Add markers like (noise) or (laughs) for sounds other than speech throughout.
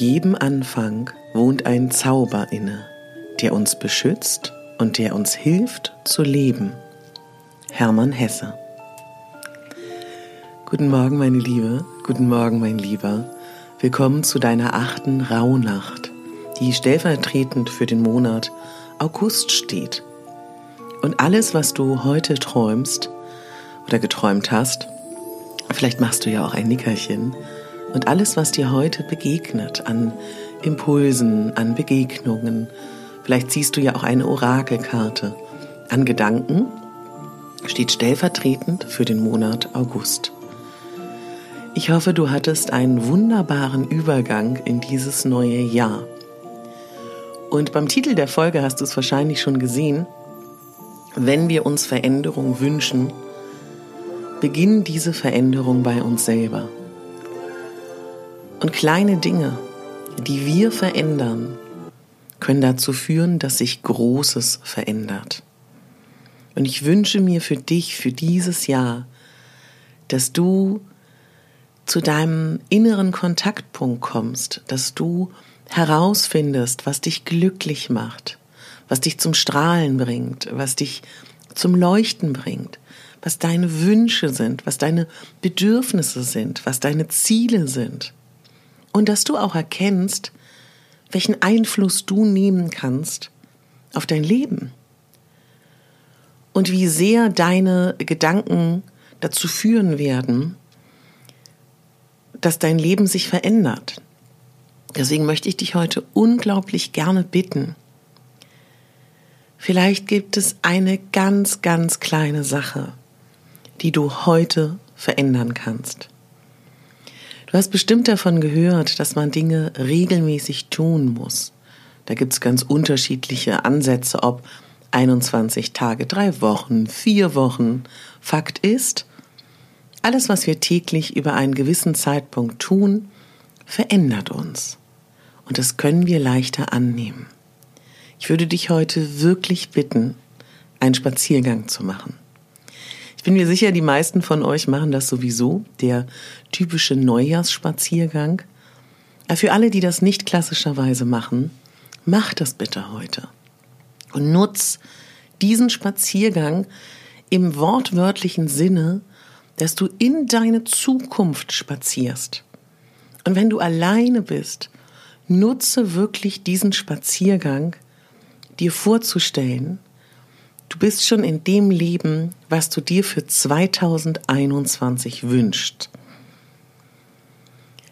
Jedem Anfang wohnt ein Zauber inne, der uns beschützt und der uns hilft zu leben. Hermann Hesse. Guten Morgen, meine Liebe, guten Morgen, mein Lieber. Willkommen zu deiner achten Rauhnacht, die stellvertretend für den Monat August steht. Und alles, was du heute träumst oder geträumt hast, vielleicht machst du ja auch ein Nickerchen, und alles, was dir heute begegnet an Impulsen, an Begegnungen, vielleicht siehst du ja auch eine Orakelkarte, an Gedanken, steht stellvertretend für den Monat August. Ich hoffe, du hattest einen wunderbaren Übergang in dieses neue Jahr. Und beim Titel der Folge hast du es wahrscheinlich schon gesehen. Wenn wir uns Veränderung wünschen, beginnen diese Veränderung bei uns selber. Und kleine Dinge, die wir verändern, können dazu führen, dass sich Großes verändert. Und ich wünsche mir für dich, für dieses Jahr, dass du zu deinem inneren Kontaktpunkt kommst, dass du herausfindest, was dich glücklich macht, was dich zum Strahlen bringt, was dich zum Leuchten bringt, was deine Wünsche sind, was deine Bedürfnisse sind, was deine Ziele sind. Und dass du auch erkennst, welchen Einfluss du nehmen kannst auf dein Leben. Und wie sehr deine Gedanken dazu führen werden, dass dein Leben sich verändert. Deswegen möchte ich dich heute unglaublich gerne bitten. Vielleicht gibt es eine ganz, ganz kleine Sache, die du heute verändern kannst. Du hast bestimmt davon gehört, dass man Dinge regelmäßig tun muss. Da gibt es ganz unterschiedliche Ansätze, ob 21 Tage, drei Wochen, vier Wochen. Fakt ist, alles, was wir täglich über einen gewissen Zeitpunkt tun, verändert uns. Und das können wir leichter annehmen. Ich würde dich heute wirklich bitten, einen Spaziergang zu machen. Ich bin mir sicher, die meisten von euch machen das sowieso, der typische Neujahrsspaziergang. Für alle, die das nicht klassischerweise machen, mach das bitte heute. Und nutz diesen Spaziergang im wortwörtlichen Sinne, dass du in deine Zukunft spazierst. Und wenn du alleine bist, nutze wirklich diesen Spaziergang, dir vorzustellen, Du bist schon in dem Leben, was du dir für 2021 wünschst.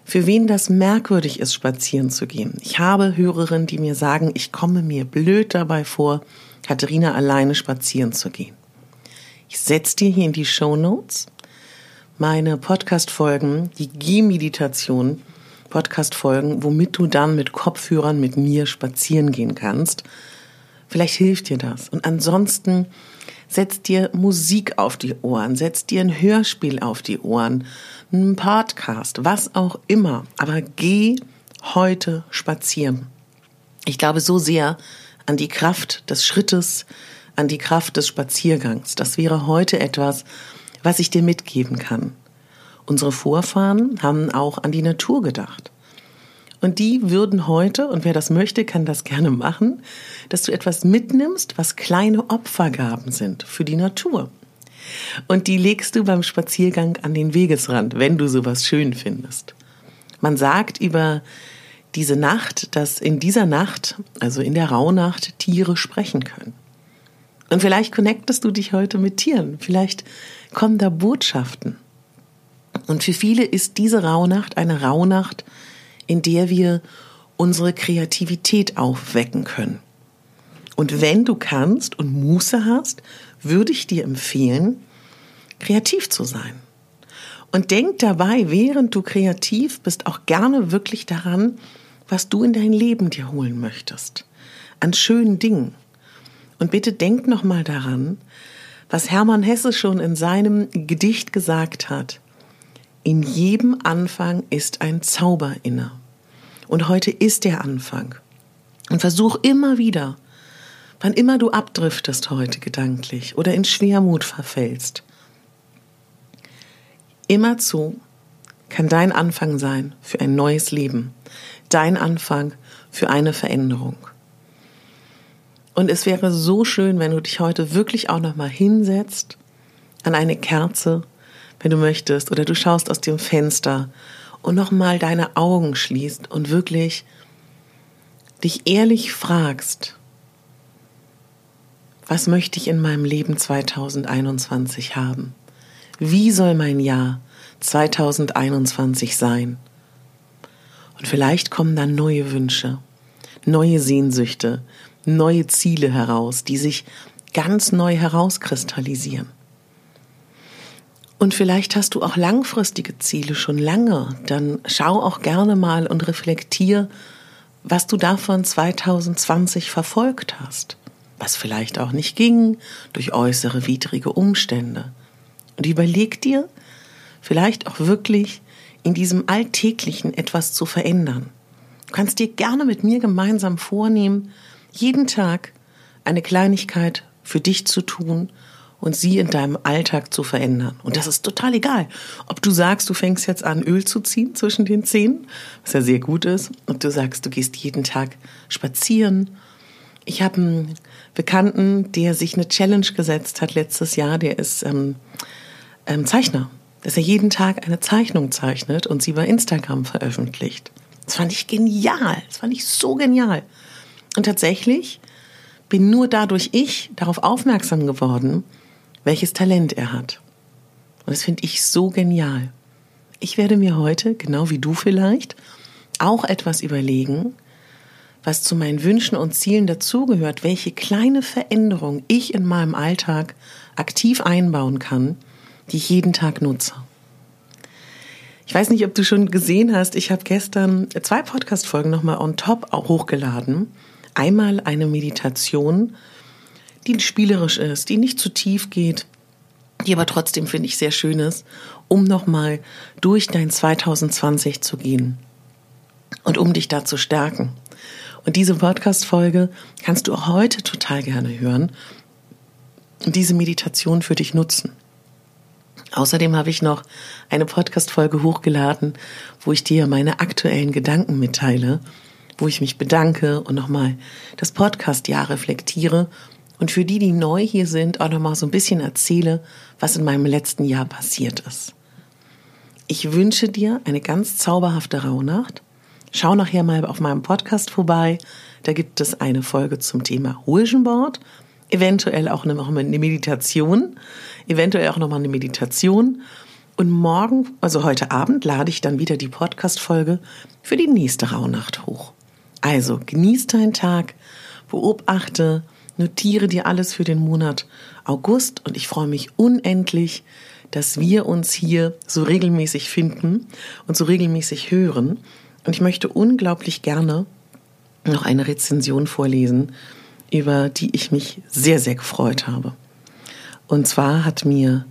Für wen das merkwürdig ist, spazieren zu gehen. Ich habe Hörerinnen, die mir sagen, ich komme mir blöd dabei vor, Katharina alleine spazieren zu gehen. Ich setze dir hier in die Show Notes meine Podcast-Folgen, die Gehmeditation, Podcast-Folgen, womit du dann mit Kopfhörern mit mir spazieren gehen kannst. Vielleicht hilft dir das. Und ansonsten setz dir Musik auf die Ohren, setz dir ein Hörspiel auf die Ohren, einen Podcast, was auch immer. Aber geh heute spazieren. Ich glaube so sehr an die Kraft des Schrittes, an die Kraft des Spaziergangs. Das wäre heute etwas, was ich dir mitgeben kann. Unsere Vorfahren haben auch an die Natur gedacht. Und die würden heute, und wer das möchte, kann das gerne machen, dass du etwas mitnimmst, was kleine Opfergaben sind für die Natur. Und die legst du beim Spaziergang an den Wegesrand, wenn du sowas schön findest. Man sagt über diese Nacht, dass in dieser Nacht, also in der Rauhnacht, Tiere sprechen können. Und vielleicht connectest du dich heute mit Tieren, vielleicht kommen da Botschaften. Und für viele ist diese Rauhnacht eine Rauhnacht, in der wir unsere Kreativität aufwecken können. Und wenn du kannst und Muße hast, würde ich dir empfehlen, kreativ zu sein. Und denk dabei, während du kreativ bist, auch gerne wirklich daran, was du in dein Leben dir holen möchtest. An schönen Dingen. Und bitte denk nochmal daran, was Hermann Hesse schon in seinem Gedicht gesagt hat. In jedem Anfang ist ein Zauber inne. Und heute ist der Anfang. Und versuch immer wieder, wann immer du abdriftest heute gedanklich oder in Schwermut verfällst, immerzu kann dein Anfang sein für ein neues Leben, dein Anfang für eine Veränderung. Und es wäre so schön, wenn du dich heute wirklich auch noch mal hinsetzt an eine Kerze, wenn du möchtest, oder du schaust aus dem Fenster und noch mal deine Augen schließt und wirklich dich ehrlich fragst, was möchte ich in meinem Leben 2021 haben? Wie soll mein Jahr 2021 sein? Und vielleicht kommen dann neue Wünsche, neue Sehnsüchte, neue Ziele heraus, die sich ganz neu herauskristallisieren. Und vielleicht hast du auch langfristige Ziele schon lange, dann schau auch gerne mal und reflektier, was du davon 2020 verfolgt hast, was vielleicht auch nicht ging durch äußere widrige Umstände. Und überleg dir, vielleicht auch wirklich in diesem Alltäglichen etwas zu verändern. Du kannst dir gerne mit mir gemeinsam vornehmen, jeden Tag eine Kleinigkeit für dich zu tun und sie in deinem Alltag zu verändern. Und das ist total egal, ob du sagst, du fängst jetzt an, Öl zu ziehen zwischen den Zähnen, was ja sehr gut ist, ob du sagst, du gehst jeden Tag spazieren. Ich habe einen Bekannten, der sich eine Challenge gesetzt hat letztes Jahr, der ist ähm, ähm, Zeichner, dass er jeden Tag eine Zeichnung zeichnet und sie bei Instagram veröffentlicht. Das fand ich genial, das fand ich so genial. Und tatsächlich bin nur dadurch ich darauf aufmerksam geworden, welches Talent er hat. Und das finde ich so genial. Ich werde mir heute, genau wie du vielleicht, auch etwas überlegen, was zu meinen Wünschen und Zielen dazugehört, welche kleine Veränderung ich in meinem Alltag aktiv einbauen kann, die ich jeden Tag nutze. Ich weiß nicht, ob du schon gesehen hast, ich habe gestern zwei Podcast-Folgen nochmal on top hochgeladen. Einmal eine Meditation, die spielerisch ist, die nicht zu tief geht, die aber trotzdem, finde ich, sehr schön ist, um nochmal durch dein 2020 zu gehen und um dich da zu stärken. Und diese Podcast-Folge kannst du auch heute total gerne hören und diese Meditation für dich nutzen. Außerdem habe ich noch eine Podcast-Folge hochgeladen, wo ich dir meine aktuellen Gedanken mitteile, wo ich mich bedanke und nochmal das Podcast-Jahr reflektiere und für die, die neu hier sind, auch nochmal so ein bisschen erzähle, was in meinem letzten Jahr passiert ist. Ich wünsche dir eine ganz zauberhafte Rauhnacht. Schau nachher mal auf meinem Podcast vorbei. Da gibt es eine Folge zum Thema Board eventuell auch noch eine Meditation, eventuell auch noch mal eine Meditation. Und morgen, also heute Abend, lade ich dann wieder die Podcast-Folge für die nächste Rauhnacht hoch. Also genieß deinen Tag, beobachte, notiere dir alles für den Monat August und ich freue mich unendlich, dass wir uns hier so regelmäßig finden und so regelmäßig hören. Und ich möchte unglaublich gerne noch eine Rezension vorlesen über die ich mich sehr, sehr gefreut habe. Und zwar hat mir,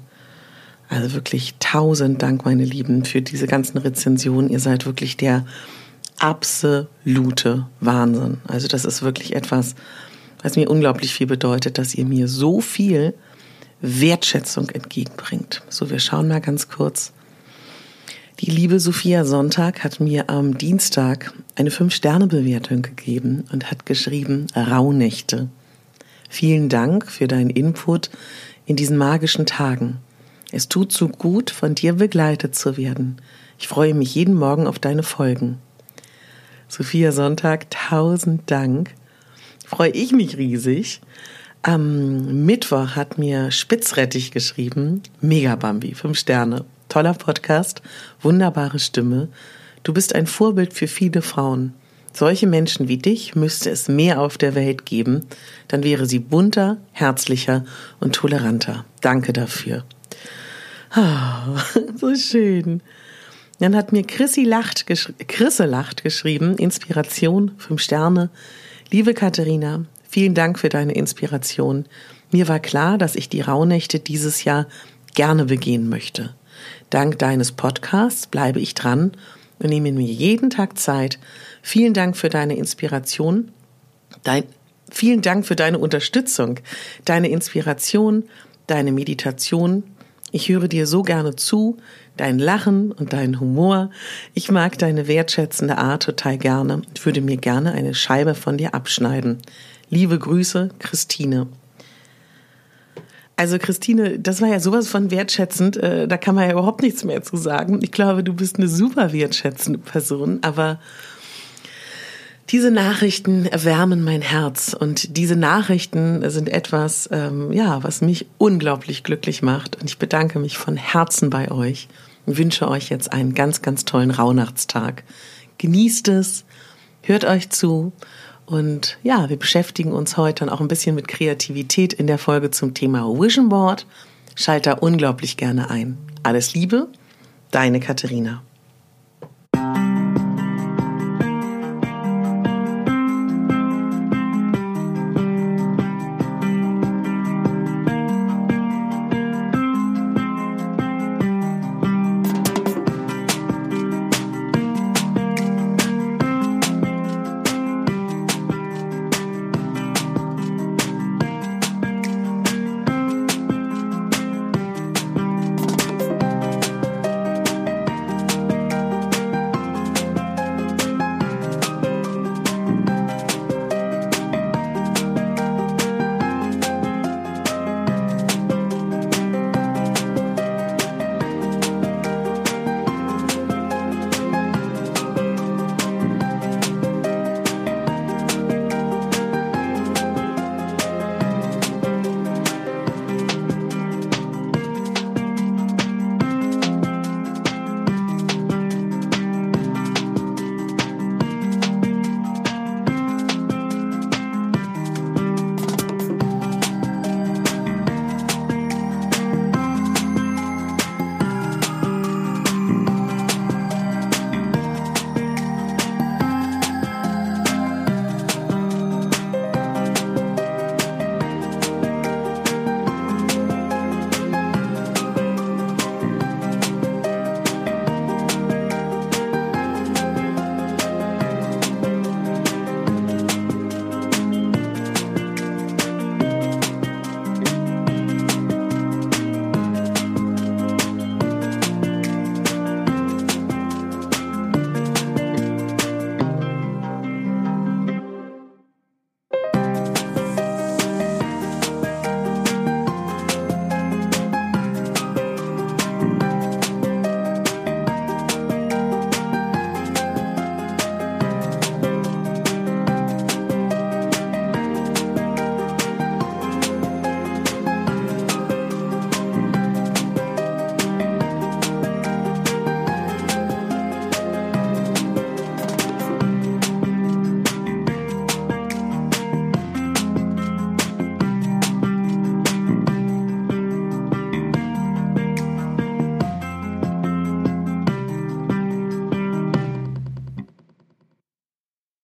also wirklich tausend Dank, meine Lieben, für diese ganzen Rezensionen. Ihr seid wirklich der absolute Wahnsinn. Also das ist wirklich etwas, was mir unglaublich viel bedeutet, dass ihr mir so viel Wertschätzung entgegenbringt. So, wir schauen mal ganz kurz. Die liebe Sophia Sonntag hat mir am Dienstag eine 5-Sterne-Bewertung gegeben und hat geschrieben, Rauhnächte. Vielen Dank für deinen Input in diesen magischen Tagen. Es tut so gut, von dir begleitet zu werden. Ich freue mich jeden Morgen auf deine Folgen. Sophia Sonntag, tausend Dank. Freue ich mich riesig. Am Mittwoch hat mir Spitzrettich geschrieben. Mega Bambi, fünf Sterne. Toller Podcast, wunderbare Stimme. Du bist ein Vorbild für viele Frauen. Solche Menschen wie dich müsste es mehr auf der Welt geben, dann wäre sie bunter, herzlicher und toleranter. Danke dafür. Oh, (laughs) so schön. Dann hat mir Chrissy lacht, Chrisse lacht geschrieben, Inspiration, fünf Sterne. Liebe Katharina, vielen Dank für deine Inspiration. Mir war klar, dass ich die Rauhnächte dieses Jahr gerne begehen möchte. Dank deines Podcasts bleibe ich dran und nehme mir jeden Tag Zeit. Vielen Dank für deine Inspiration. Dein, vielen Dank für deine Unterstützung, deine Inspiration, deine Meditation. Ich höre dir so gerne zu, dein Lachen und deinen Humor. Ich mag deine wertschätzende Art total gerne und würde mir gerne eine Scheibe von dir abschneiden. Liebe Grüße, Christine. Also Christine, das war ja sowas von wertschätzend, äh, da kann man ja überhaupt nichts mehr zu sagen. Ich glaube, du bist eine super wertschätzende Person, aber diese Nachrichten erwärmen mein Herz und diese Nachrichten sind etwas, ähm, ja, was mich unglaublich glücklich macht und ich bedanke mich von Herzen bei euch und wünsche euch jetzt einen ganz, ganz tollen Rauhnachtstag. Genießt es, hört euch zu und ja, wir beschäftigen uns heute dann auch ein bisschen mit Kreativität in der Folge zum Thema Vision Board. Schalt da unglaublich gerne ein. Alles Liebe, deine Katharina.